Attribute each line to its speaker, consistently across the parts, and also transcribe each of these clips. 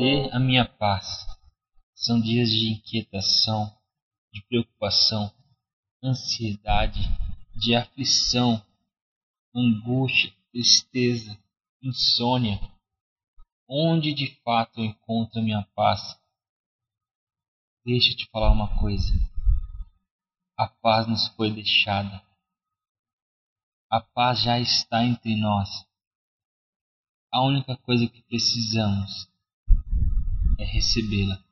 Speaker 1: dê a minha paz. São dias de inquietação, de preocupação, ansiedade, de aflição, angústia, tristeza, insônia. Onde de fato eu encontro a minha paz? Deixa eu te falar uma coisa. A paz nos foi deixada. A paz já está entre nós. A única coisa que precisamos é recebê-la,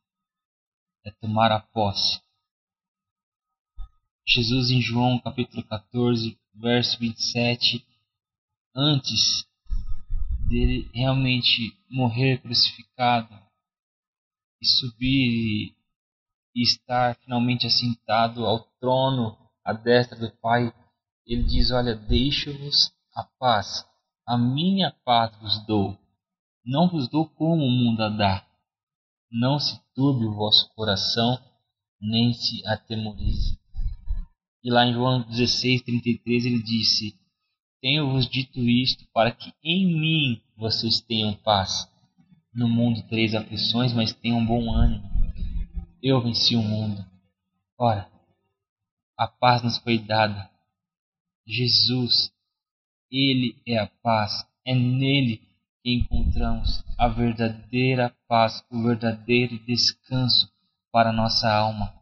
Speaker 1: é tomar a posse. Jesus em João capítulo 14, verso 27, antes dele realmente morrer crucificado e subir e estar finalmente assentado ao trono à destra do Pai, ele diz: Olha, deixo-vos a paz, a minha paz vos dou. Não vos dou como o mundo a dá. Não se turbe o vosso coração, nem se atemorize. E lá em João 16, 33, ele disse: Tenho-vos dito isto para que em mim vocês tenham paz. No mundo tereis aflições, mas tenham bom ânimo. Eu venci o mundo. Ora, a paz nos foi dada. Jesus, Ele é a paz. É nele encontramos a verdadeira paz, o verdadeiro descanso para nossa alma.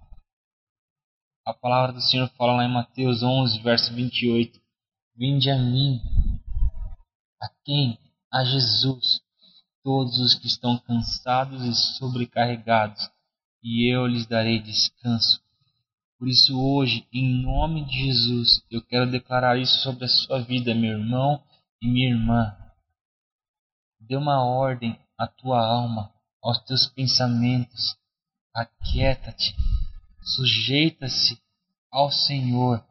Speaker 1: A palavra do Senhor fala lá em Mateus 11, verso 28. Vinde a mim. A quem? A Jesus. Todos os que estão cansados e sobrecarregados, e eu lhes darei descanso. Por isso, hoje, em nome de Jesus, eu quero declarar isso sobre a sua vida, meu irmão e minha irmã. Dê uma ordem à tua alma, aos teus pensamentos. Aquieta-te sujeita-se ao Senhor,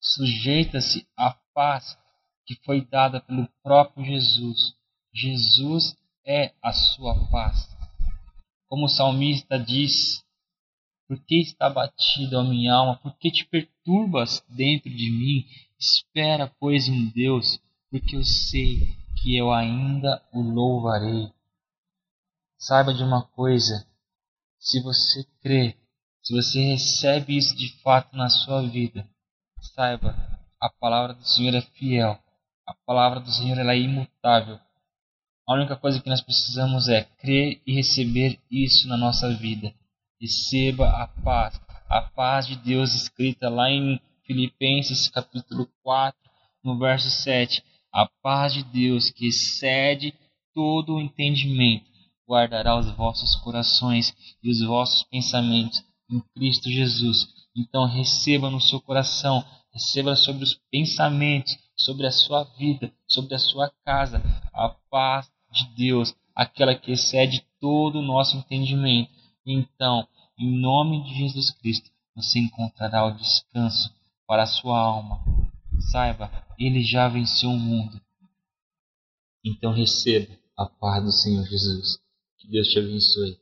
Speaker 1: sujeita-se à paz que foi dada pelo próprio Jesus. Jesus é a sua paz. Como o salmista diz: Por que está batida a minha alma? Por que te perturbas dentro de mim? Espera, pois, em Deus, porque eu sei que eu ainda o louvarei. Saiba de uma coisa: se você crê se você recebe isso de fato na sua vida, saiba, a palavra do Senhor é fiel. A palavra do Senhor é imutável. A única coisa que nós precisamos é crer e receber isso na nossa vida. Receba a paz, a paz de Deus escrita lá em Filipenses capítulo 4, no verso 7. A paz de Deus que excede todo o entendimento guardará os vossos corações e os vossos pensamentos em Cristo Jesus. Então receba no seu coração, receba sobre os pensamentos, sobre a sua vida, sobre a sua casa, a paz de Deus, aquela que excede todo o nosso entendimento. Então, em nome de Jesus Cristo, você encontrará o descanso para a sua alma. Saiba, ele já venceu o mundo. Então receba a paz do Senhor Jesus. Que Deus te abençoe.